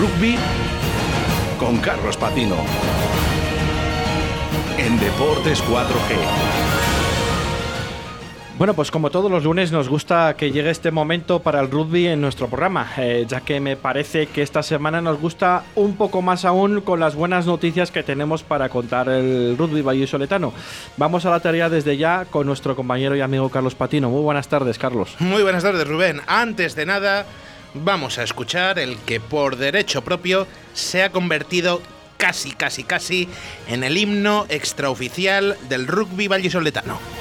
rugby con Carlos Patino. En Deportes 4G. Bueno, pues como todos los lunes nos gusta que llegue este momento para el rugby en nuestro programa, eh, ya que me parece que esta semana nos gusta un poco más aún con las buenas noticias que tenemos para contar el rugby vallisoletano. Vamos a la tarea desde ya con nuestro compañero y amigo Carlos Patino. Muy buenas tardes, Carlos. Muy buenas tardes, Rubén. Antes de nada, vamos a escuchar el que por derecho propio se ha convertido casi, casi, casi en el himno extraoficial del rugby vallisoletano.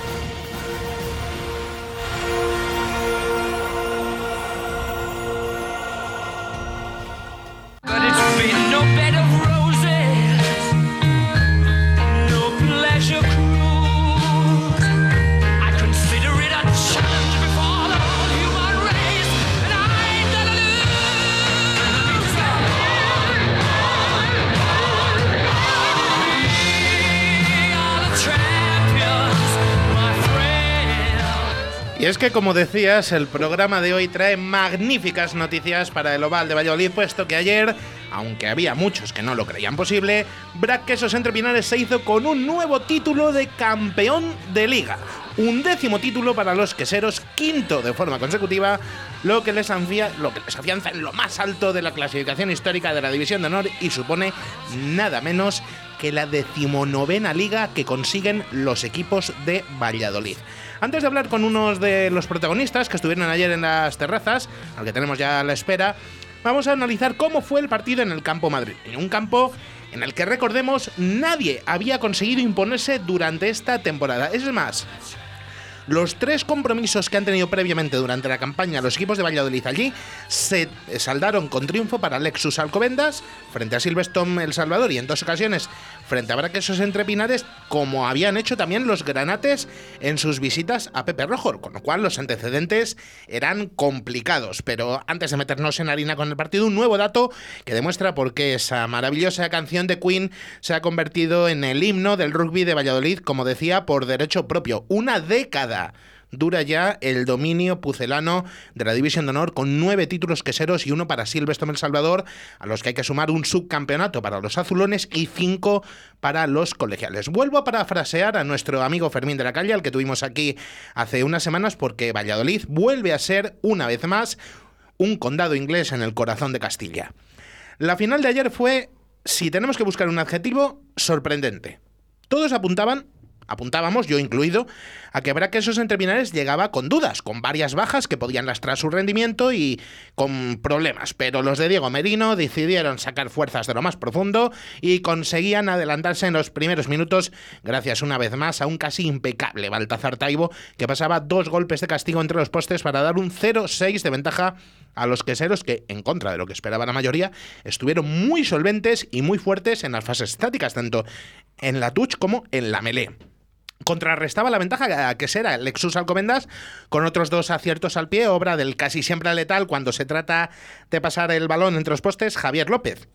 Que, como decías, el programa de hoy trae magníficas noticias para el Oval de Valladolid, puesto que ayer, aunque había muchos que no lo creían posible, Brac Quesos Entre Pinares se hizo con un nuevo título de campeón de liga. Un décimo título para los queseros, quinto de forma consecutiva, lo que, les lo que les afianza en lo más alto de la clasificación histórica de la División de Honor y supone nada menos que la decimonovena liga que consiguen los equipos de Valladolid. Antes de hablar con unos de los protagonistas que estuvieron ayer en las terrazas, al que tenemos ya a la espera, vamos a analizar cómo fue el partido en el campo Madrid. En un campo en el que recordemos nadie había conseguido imponerse durante esta temporada. Es más, los tres compromisos que han tenido previamente durante la campaña los equipos de Valladolid allí se saldaron con triunfo para Lexus Alcobendas frente a Silverstone El Salvador y en dos ocasiones frente a Braquesos Entre Pinares, como habían hecho también los granates en sus visitas a Pepe Rojo, con lo cual los antecedentes eran complicados. Pero antes de meternos en harina con el partido, un nuevo dato que demuestra por qué esa maravillosa canción de Queen se ha convertido en el himno del rugby de Valladolid, como decía, por derecho propio. Una década dura ya el dominio pucelano de la División de Honor con nueve títulos queseros y uno para Silvestre El Salvador, a los que hay que sumar un subcampeonato para los azulones y cinco para los colegiales. Vuelvo a parafrasear a nuestro amigo Fermín de la Calle, al que tuvimos aquí hace unas semanas, porque Valladolid vuelve a ser, una vez más, un condado inglés en el corazón de Castilla. La final de ayer fue, si tenemos que buscar un adjetivo, sorprendente. Todos apuntaban apuntábamos, yo incluido, a que habrá que esos entrepinares llegaba con dudas, con varias bajas que podían lastrar su rendimiento y con problemas. Pero los de Diego Merino decidieron sacar fuerzas de lo más profundo y conseguían adelantarse en los primeros minutos, gracias una vez más a un casi impecable Baltazar Taibo, que pasaba dos golpes de castigo entre los postes para dar un 0-6 de ventaja a los queseros que, en contra de lo que esperaba la mayoría, estuvieron muy solventes y muy fuertes en las fases estáticas, tanto en la touch como en la melee contrarrestaba la ventaja que será Lexus Alcomendas con otros dos aciertos al pie, obra del casi siempre letal cuando se trata de pasar el balón entre los postes, Javier López.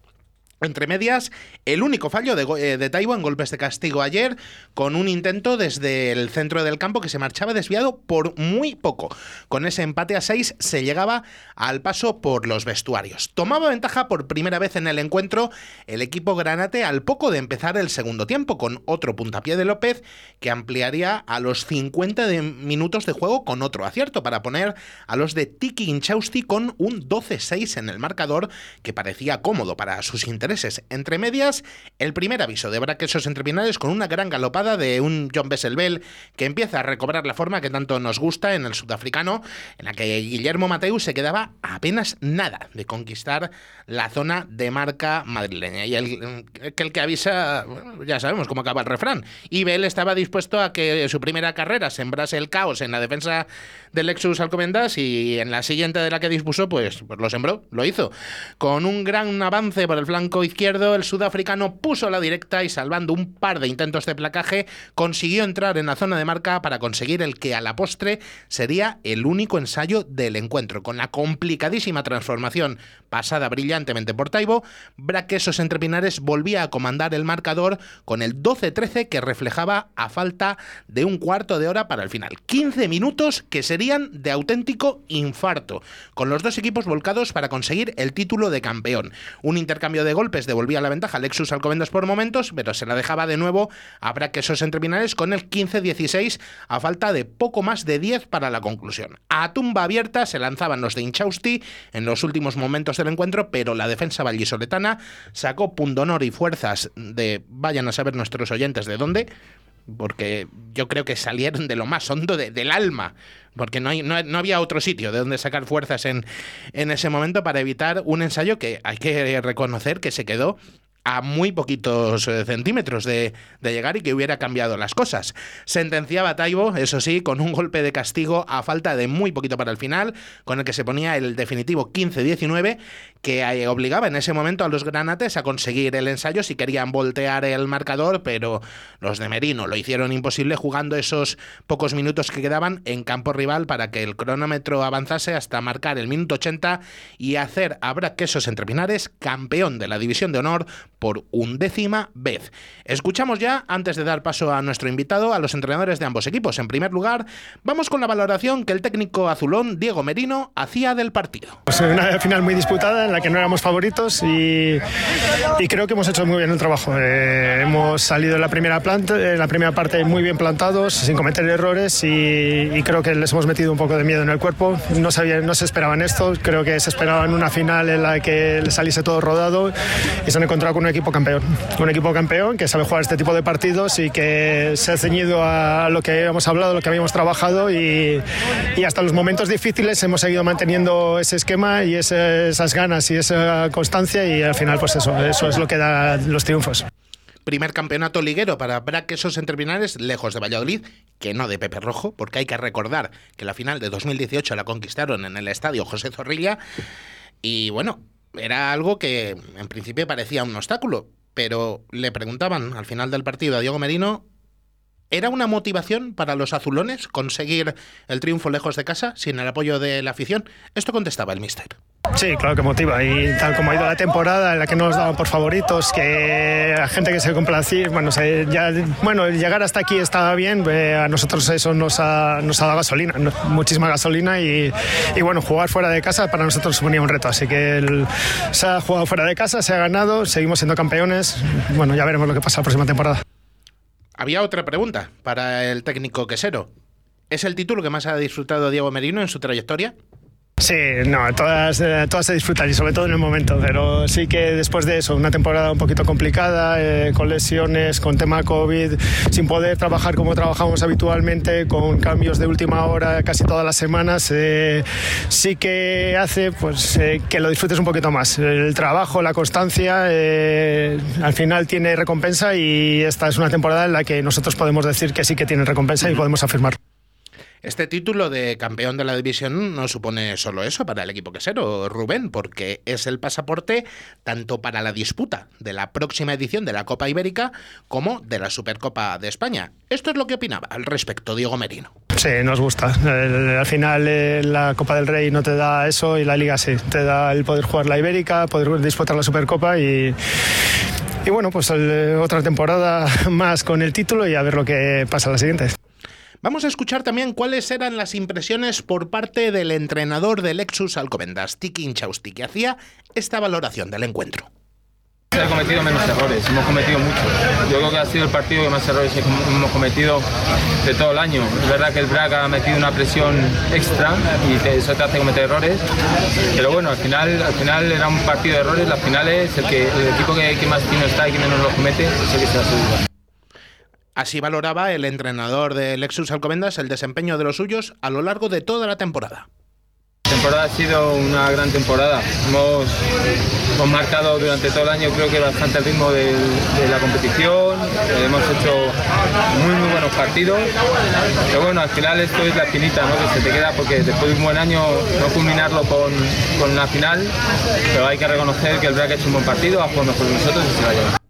Entre medias, el único fallo de, eh, de Taibo en golpes de castigo ayer, con un intento desde el centro del campo que se marchaba desviado por muy poco. Con ese empate a 6 se llegaba al paso por los vestuarios. Tomaba ventaja por primera vez en el encuentro el equipo Granate al poco de empezar el segundo tiempo, con otro puntapié de López que ampliaría a los 50 minutos de juego con otro acierto para poner a los de Tiki Inchausti con un 12-6 en el marcador que parecía cómodo para sus intereses entre medias, el primer aviso de Braquesos Entrepinares con una gran galopada de un John Besselbel que empieza a recobrar la forma que tanto nos gusta en el sudafricano, en la que Guillermo Mateus se quedaba apenas nada de conquistar la zona de marca madrileña. Y el que avisa, ya sabemos cómo acaba el refrán. Y Bell estaba dispuesto a que su primera carrera sembrase el caos en la defensa del Lexus Alcomendas y en la siguiente de la que dispuso, pues, pues lo sembró, lo hizo. Con un gran avance por el flanco izquierdo, el sudafricano puso la directa y salvando un par de intentos de placaje, consiguió entrar en la zona de marca para conseguir el que a la postre sería el único ensayo del encuentro. Con la complicadísima transformación pasada brillantemente por Taibo, Braquesos entre Pinares volvía a comandar el marcador con el 12-13 que reflejaba a falta de un cuarto de hora para el final. 15 minutos que serían de auténtico infarto, con los dos equipos volcados para conseguir el título de campeón. Un intercambio de golpes devolvía la ventaja a Lexus Alcobendas por momentos, pero se la dejaba de nuevo a Braquesos entre Pinares con el 15-16 a falta de poco más de 10 para la conclusión. A tumba abierta se lanzaban los de Inchausti en los últimos momentos del encuentro, pero la defensa vallisoletana sacó pundonor y fuerzas de, vayan a saber nuestros oyentes de dónde, porque yo creo que salieron de lo más hondo del alma, porque no, hay, no, había otro sitio de donde sacar fuerzas en, en ese momento para evitar un ensayo que hay que reconocer que se quedó a muy poquitos eh, centímetros de, llegar y que hubiera cambiado las cosas. Sentenciaba Taibo, eso sí, con un golpe de castigo a falta de muy poquito para el final, con el que se ponía el definitivo 15-19, que eh, obligaba en ese momento a los granates a conseguir el ensayo si querían voltear el marcador, pero los de Merino lo hicieron imposible jugando esos pocos minutos que quedaban en campo rival para que el cronómetro avanzase hasta marcar el minuto 80 y hacer a Brad Quesos entre Pinares campeón de la División de Honor por undécima vez. Escuchamos ya, antes de dar paso a nuestro invitado, a los entrenadores de ambos equipos. En primer lugar, vamos con la valoración que el técnico azulón, Diego Merino, hacía del partido. Pues una final muy disputada en la que no éramos favoritos y, creo que hemos hecho muy bien el trabajo. Eh, hemos salido en la primera, planta, en la primera parte muy bien plantados, sin cometer errores y, creo que les hemos metido un poco de miedo en el cuerpo. No, sabían, no se esperaban esto, creo que se esperaban una final en la que les saliese todo rodado y se han encontrado con un equipo campeón. Un equipo campeón que sabe jugar este tipo de partidos y que se ha ceñido a lo que hemos hablado, lo que habíamos trabajado y, hasta los momentos difíciles hemos seguido manteniendo ese esquema y esas ganas y esa constancia y al final pues eso, eso es lo que da los triunfos primer campeonato liguero para Braquesos en terminales, lejos de Valladolid, que no de Pepe Rojo, porque hay que recordar que la final de 2018 la conquistaron en el estadio José Zorrilla. Y bueno, era algo que en principio parecía un obstáculo, pero le preguntaban al final del partido a Diego Merino, ¿era una motivación para los azulones conseguir el triunfo lejos de casa sin el apoyo de la afición? Esto contestaba el mister. Sí, claro que motiva. Y tal como ha ido la temporada en la que no nos daban por favoritos, que la gente que se complacía, bueno, ya, bueno, llegar hasta aquí estaba bien. Eh, a nosotros eso nos ha, nos ha dado gasolina, muchísima gasolina. Y, y, bueno, jugar fuera de casa para nosotros suponía un reto. Así que se ha jugado fuera de casa, se ha ganado, seguimos siendo campeones. Bueno, ya veremos lo que pasa la próxima temporada. Había otra pregunta para el técnico quesero. ¿Es el título que más ha disfrutado Diego Merino en su trayectoria? Sí, no, todas, eh, todas se disfrutan y sobre todo en el momento, pero sí que después de eso, una temporada un poquito complicada, eh, con lesiones, con tema COVID, sin poder trabajar como trabajamos habitualmente, con cambios de última hora casi todas las semanas, eh, sí que hace pues, que lo disfrutes un poquito más. El trabajo, la constancia, al final tiene recompensa y esta es una temporada en la que nosotros podemos decir que sí que tiene recompensa y podemos afirmar. Este título de campeón de la división no supone solo eso para el equipo quesero, Rubén, porque es el pasaporte tanto para la disputa de la próxima edición de la Copa Ibérica como de la Supercopa de España. Esto es lo que opinaba al respecto Diego Merino. Sí, nos gusta. al final eh, la Copa del Rey no te da eso y la Liga sí. Te da el poder jugar la Ibérica, poder disputar la Supercopa y... Y bueno, pues eh, otra temporada más con el título y a ver lo que pasa la siguiente. Vamos a escuchar también cuáles eran las impresiones por parte del entrenador del Lexus Alcobendas, Tiki Inchausti, que hacía esta valoración del encuentro. Han cometido menos errores, hemos cometido muchos. Yo creo que ha sido el partido que más errores hemos cometido de todo el año. Es verdad que el Braga ha metido una presión extra y eso te hace cometer errores. Pero bueno, al final, al final era un partido de errores. La final es el, que, el equipo que, más fino está y que menos lo comete, es el que se. Así valoraba el entrenador de Lexus Alcobendas el desempeño de los suyos a lo largo de toda la temporada. La temporada ha sido una gran temporada. Hemos, marcado durante todo el año creo que bastante el ritmo de, la competición. Hemos hecho muy muy buenos partidos. Pero bueno, al final esto es la finita ¿no? que se te queda porque después de un buen año no culminarlo con, con la final, pero hay que reconocer que el Braga ha hecho un buen partido, ha jugado mejor que nosotros y se va a llevar.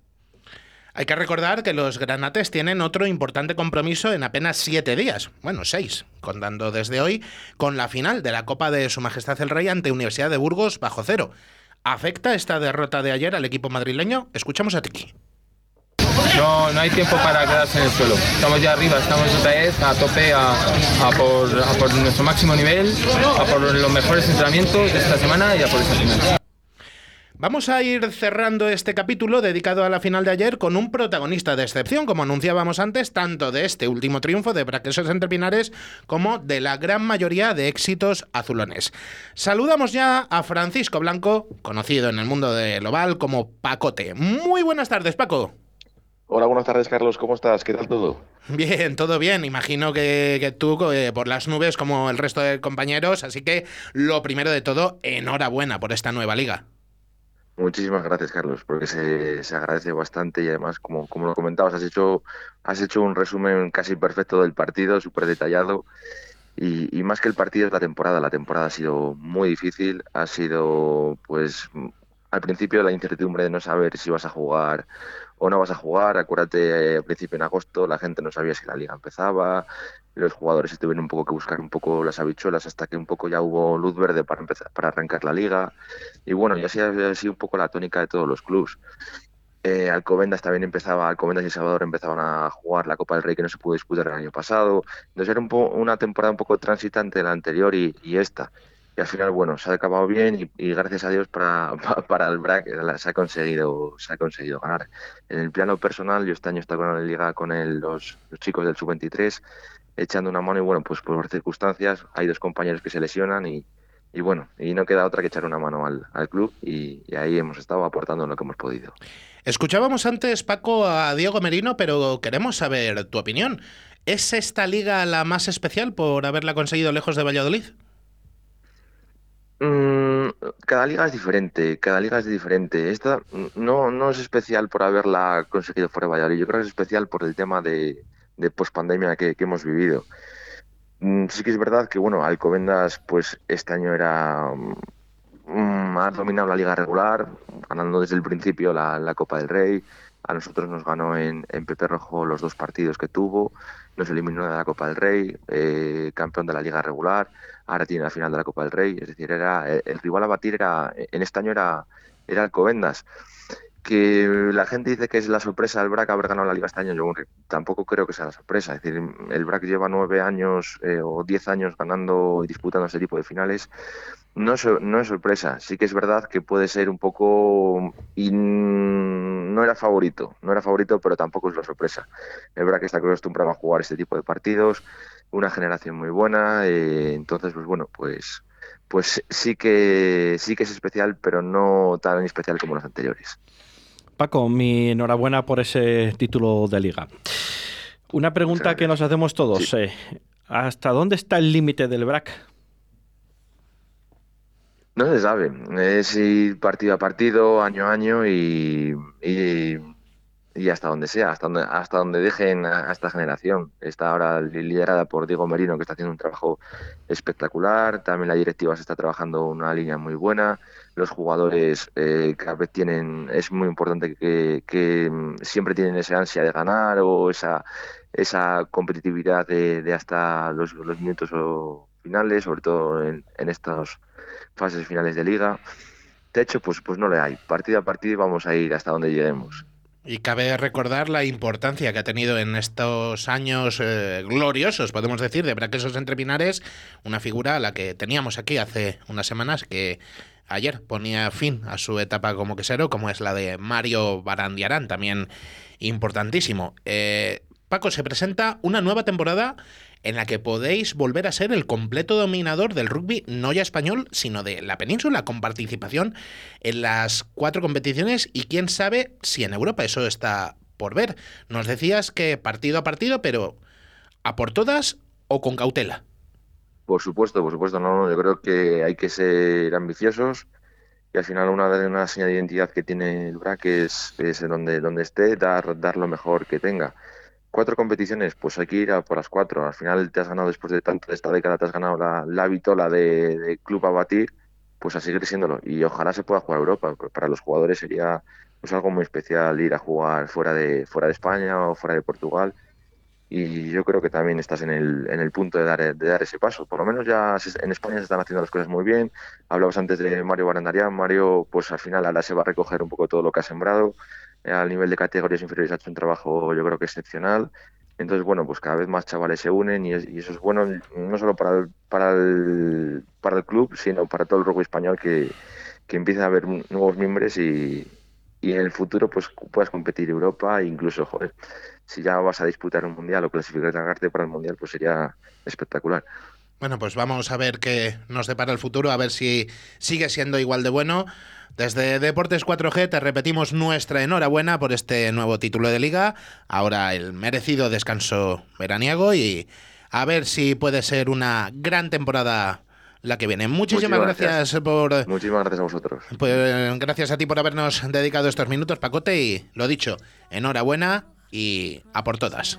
Hay que recordar que los granates tienen otro importante compromiso en apenas siete días, bueno, seis, contando desde hoy, con la final de la Copa de Su Majestad el Rey ante Universidad de Burgos bajo cero. ¿Afecta esta derrota de ayer al equipo madrileño? Escuchamos a Tiki. No, no hay tiempo para quedarse en el suelo. Estamos ya arriba, estamos otra vez a tope a, por, a por nuestro máximo nivel, a por los mejores entrenamientos de esta semana y a por esta final. Vamos a ir cerrando este capítulo dedicado a la final de ayer con un protagonista de excepción, como anunciábamos antes, tanto de este último triunfo de Braquesos entre Pinares como de la gran mayoría de éxitos azulones. Saludamos ya a Francisco Blanco, conocido en el mundo del oval como Pacote. Muy buenas tardes, Paco. Hola, buenas tardes, Carlos. ¿Cómo estás? ¿Qué tal todo? Bien, todo bien. Imagino que, que tú eh, por las nubes como el resto de compañeros. Así que lo primero de todo, enhorabuena por esta nueva liga. Muchísimas gracias, Carlos, porque se, se agradece bastante y además, como, como lo comentabas, has hecho, has hecho un resumen casi perfecto del partido, súper detallado. Y, y, más que el partido es la temporada. La temporada ha sido muy difícil, ha sido, pues, al principio la incertidumbre de no saber si vas a jugar o no vas a jugar. Acuérdate, al principio en agosto la gente no sabía si la liga empezaba, los jugadores tuvieron un poco que buscar un poco las habichuelas hasta que un poco ya hubo luz verde para empezar para arrancar la liga. Y bueno y así ha sido un poco la tónica de todos los clubes eh, Alcobendas también empezaba Alcobendas y Salvador empezaban a jugar la Copa del Rey que no se pudo disputar el año pasado. Entonces era un una temporada un poco transitante la anterior y, y esta y al final bueno se ha acabado bien y, gracias a Dios para, para el BRAC se ha conseguido se ha conseguido ganar en el plano personal yo este año estaba en la liga con el, los, chicos del sub 23 echando una mano y bueno, pues por circunstancias hay dos compañeros que se lesionan y, y bueno, y no queda otra que echar una mano al, al club y, ahí hemos estado aportando lo que hemos podido. Escuchábamos antes, Paco, a Diego Merino, pero queremos saber tu opinión. ¿Es esta liga la más especial por haberla conseguido lejos de Valladolid? Mm, cada liga es diferente, cada liga es diferente. Esta no, no es especial por haberla conseguido fuera de Valladolid, yo creo que es especial por el tema de, de pospandemia que, hemos vivido. Mm, sí que es verdad que, bueno, Alcobendas, pues este año era. Mm, ha dominado la liga regular, ganando desde el principio la, Copa del Rey. A nosotros nos ganó en Pepe Rojo los dos partidos que tuvo, nos eliminó de la Copa del Rey, eh, campeón de la liga regular, ahora tiene la final de la Copa del Rey. Es decir, era el, el rival a batir era en este año era, era Alcobendas que la gente dice que es la sorpresa del BRAC haber ganado la Liga este año, yo tampoco creo que sea la sorpresa. Es decir, el BRAC lleva nueve años eh, o diez años ganando y disputando este tipo de finales. No no es sorpresa, sí que es verdad que puede ser un poco... Y no era favorito, no era favorito, pero tampoco es la sorpresa. El BRAC está acostumbrado a jugar este tipo de partidos, una generación muy buena, eh, entonces, pues bueno, pues pues sí que sí que es especial, pero no tan especial como los anteriores. Paco, mi enhorabuena por ese título de liga. Una pregunta que nos hacemos todos. Sí. Eh, ¿Hasta dónde está el límite del BRAC? No se sabe. Es ir partido a partido, año a año y, y, y hasta donde sea, hasta donde, hasta donde dejen a, a, esta generación. Está ahora liderada por Diego Merino, que está haciendo un trabajo espectacular. También la directiva se está trabajando una línea muy buena los jugadores eh, cada vez tienen, es muy importante que, que, siempre tienen esa ansia de ganar o esa, esa competitividad de, hasta los, los, minutos finales, sobre todo en, en estas fases finales de liga. De hecho, pues, pues no le hay. Partido a partido vamos a ir hasta donde lleguemos. Y cabe recordar la importancia que ha tenido en estos años eh, gloriosos, podemos decir, de Braquesos entre Pinares, una figura a la que teníamos aquí hace unas semanas que ayer ponía fin a su etapa como quesero, como es la de Mario Barandiarán, también importantísimo. Eh, Paco, se presenta una nueva temporada en la que podéis volver a ser el completo dominador del rugby, no ya español, sino de la península, con participación en las cuatro competiciones y quién sabe si en Europa eso está por ver. Nos decías que partido a partido, pero ¿a por todas o con cautela? Por supuesto, por supuesto, no, yo creo que hay que ser ambiciosos y al final una, una señal de identidad que tiene el BRAC es, es donde, donde esté, dar, dar lo mejor que tenga. Cuatro competiciones, pues hay que ir a por las cuatro. Al final te has ganado después de tanto de esta década, te has ganado la, la vitola de, club a batir, pues a seguir siéndolo. Y ojalá se pueda jugar Europa. Para los jugadores sería pues algo muy especial ir a jugar fuera de fuera de España o fuera de Portugal y yo creo que también estás en el, en el punto de dar, de dar ese paso. Por lo menos ya en España se están haciendo las cosas muy bien. Hablabas antes de Mario Barandarian. Mario, pues al final ahora se va a recoger un poco todo lo que ha sembrado. Al nivel de categorías inferiores ha hecho un trabajo yo creo que excepcional. Entonces, bueno, pues cada vez más chavales se unen y, eso es bueno no solo para el, para el, para el club, sino para todo el rugby español que, que empieza a haber nuevos miembros y, y en el futuro pues puedas competir Europa e incluso, joder, si ya vas a disputar un mundial o clasificarte para el mundial, pues sería espectacular. Bueno, pues vamos a ver qué nos depara el futuro, a ver si sigue siendo igual de bueno. Desde Deportes 4G te repetimos nuestra enhorabuena por este nuevo título de liga, ahora el merecido descanso veraniego y a ver si puede ser una gran temporada la que viene. Muchísimas, gracias. por. Muchísimas gracias a vosotros. Pues gracias a ti por habernos dedicado estos minutos, Pacote, y lo dicho, enhorabuena y a por todas.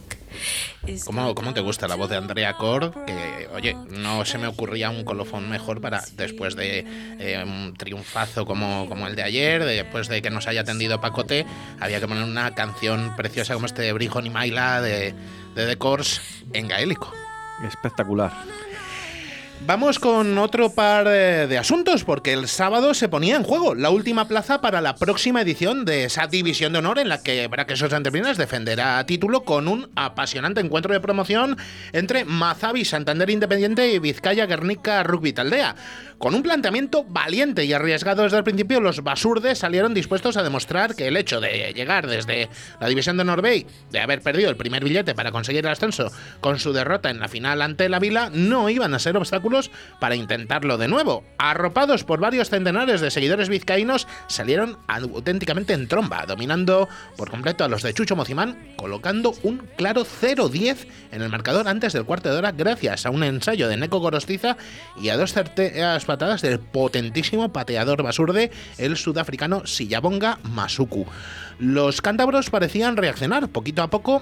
¿Cómo, ¿Cómo, te gusta la voz de Andrea Cor? Que, oye, no se me ocurría un colofón mejor para después de eh, un triunfazo como, como el de ayer, después de que nos haya atendido Pacote, había que poner una canción preciosa como este Brijo ni Maila de, de The Course en gaélico. Espectacular. Vamos con otro par de, asuntos, porque el sábado se ponía en juego la última plaza para la próxima edición de esa división de honor en la que Braquesos Anteprinas defenderá título con un apasionante encuentro de promoción entre Mazavi Santander Independiente y Vizcaya Guernica Rugby Taldea. Con un planteamiento valiente y arriesgado desde el principio, los basurdes salieron dispuestos a demostrar que el hecho de llegar desde la división de Norbey, de haber perdido el primer billete para conseguir el ascenso con su derrota en la final ante la Vila, no iban a ser obstáculos para intentarlo de nuevo. Arropados por varios centenares de seguidores vizcaínos, salieron auténticamente en tromba, dominando por completo a los de Chucho Mocimán, colocando un claro 0-10 en el marcador antes del cuarto de hora gracias a un ensayo de Neko Gorostiza y a dos certeras patadas del potentísimo pateador basurde, el sudafricano Sillabonga Masuku. Los cántabros parecían reaccionar poquito a poco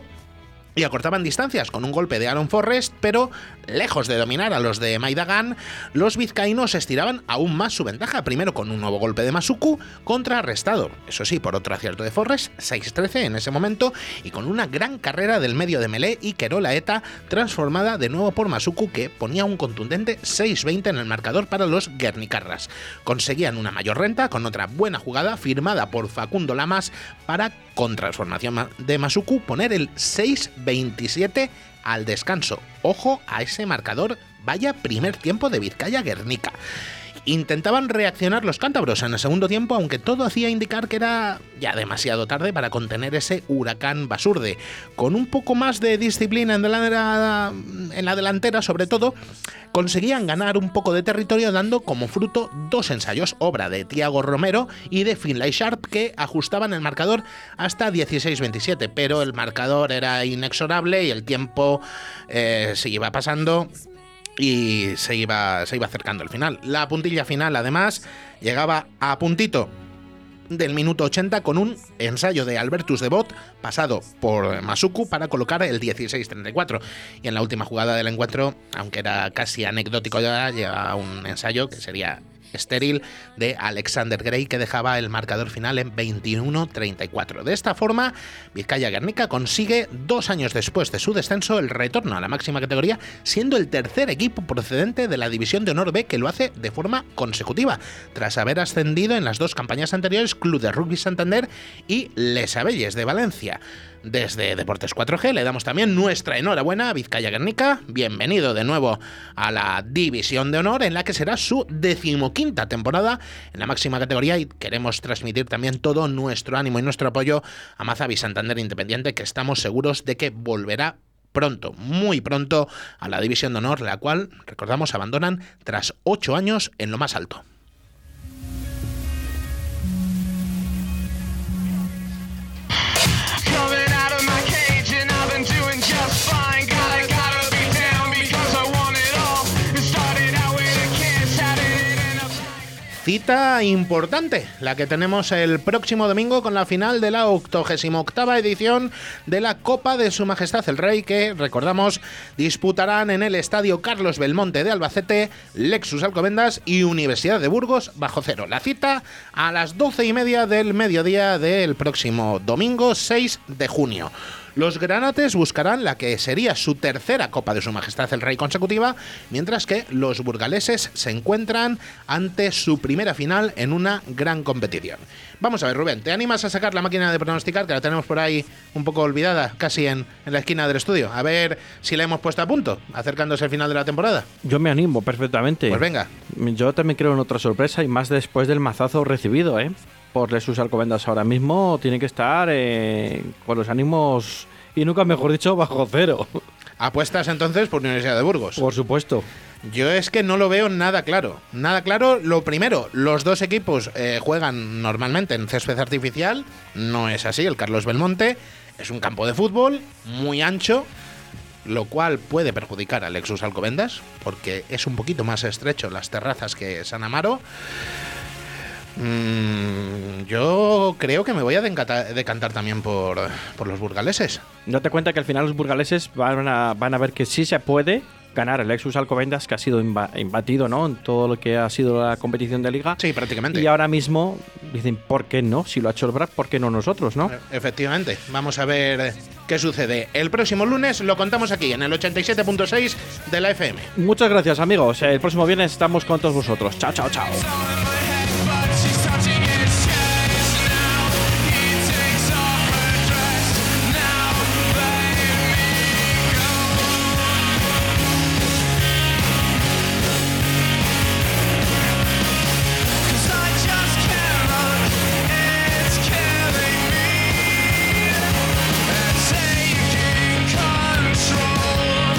y acortaban distancias con un golpe de Aaron Forrest, pero lejos de dominar a los de Maidagan, los vizcaínos estiraban aún más su ventaja, primero con un nuevo golpe de Masuku, contrarrestado, eso sí, por otro acierto de Forrest, 6-13 en ese momento, y con una gran carrera del medio de Melé y Kerola Eta, transformada de nuevo por Masuku, que ponía un contundente 6-20 en el marcador para los Guernicarras. Conseguían una mayor renta con otra buena jugada firmada por Facundo Lamas para, con transformación de Masuku, poner el 6 27 al descanso. Ojo a ese marcador, vaya primer tiempo de Vizcaya Guernica. Intentaban reaccionar los cántabros en el segundo tiempo, aunque todo hacía indicar que era ya demasiado tarde para contener ese huracán basurde. Con un poco más de disciplina en la, delantera, sobre todo, conseguían ganar un poco de territorio dando como fruto dos ensayos, obra de Tiago Romero y de Finlay Sharp, que ajustaban el marcador hasta 16-27, pero el marcador era inexorable y el tiempo eh, se iba pasando y se iba, se iba acercando al final. La puntilla final, además, llegaba a puntito del minuto 80 con un ensayo de Albertus de Bot pasado por Masuku para colocar el 16-34. Y en la última jugada del encuentro, aunque era casi anecdótico ya, llega un ensayo que sería estéril de Alexander Gray que dejaba el marcador final en 21-34. De esta forma, Vizcaya Guernica consigue dos años después de su descenso el retorno a la máxima categoría, siendo el tercer equipo procedente de la División de Honor B que lo hace de forma consecutiva, tras haber ascendido en las dos campañas anteriores Club de Rugby Santander y Les Abelles de Valencia. Desde Deportes 4G le damos también nuestra enhorabuena a Vizcaya Guernica. Bienvenido de nuevo a la División de Honor, en la que será su decimoquinta temporada en la máxima categoría y queremos transmitir también todo nuestro ánimo y nuestro apoyo a Mazavi Santander Independiente, que estamos seguros de que volverá pronto, muy pronto, a la División de Honor, la cual, recordamos, abandonan tras ocho años en lo más alto. Cita importante, la que tenemos el próximo domingo con la final de la 88 edición de la Copa de Su Majestad el Rey, que recordamos disputarán en el Estadio Carlos Belmonte de Albacete, Lexus Alcobendas y Universidad de Burgos bajo cero. La cita a las doce y media del mediodía del próximo domingo 6 de junio. Los granates buscarán la que sería su tercera Copa de Su Majestad el Rey consecutiva, mientras que los burgaleses se encuentran ante su primera final en una gran competición. Vamos a ver, Rubén, ¿te animas a sacar la máquina de pronosticar, que la tenemos por ahí un poco olvidada, casi en, en la esquina del estudio? A ver si la hemos puesto a punto, acercándose al final de la temporada. Yo me animo perfectamente. Pues venga. Yo también creo en otra sorpresa y más después del mazazo recibido, ¿eh? Por Lesus Alcobendas ahora mismo tiene que estar eh, con los ánimos y nunca mejor dicho bajo cero. Apuestas entonces por Universidad de Burgos. Por supuesto. Yo es que no lo veo nada claro. Nada claro. Lo primero, los dos equipos eh, juegan normalmente en césped artificial. No es así. El Carlos Belmonte es un campo de fútbol muy ancho, lo cual puede perjudicar al Lexus Alcobendas, porque es un poquito más estrecho las terrazas que San Amaro. Mm, yo creo que me voy a decantar también por, por los burgaleses. Date cuenta que al final los burgaleses van a, van a ver que sí se puede ganar el Lexus Alcobendas, que ha sido imba- imbatido ¿no? en todo lo que ha sido la competición de liga. Sí, prácticamente. Y ahora mismo dicen, ¿por qué no? Si lo ha hecho el BRAC, ¿por qué no nosotros, no? Efectivamente, vamos a ver qué sucede. El próximo lunes lo contamos aquí en el 87.6 de la FM. Muchas gracias, amigos. El próximo viernes estamos con todos vosotros. Chao, chao, chao.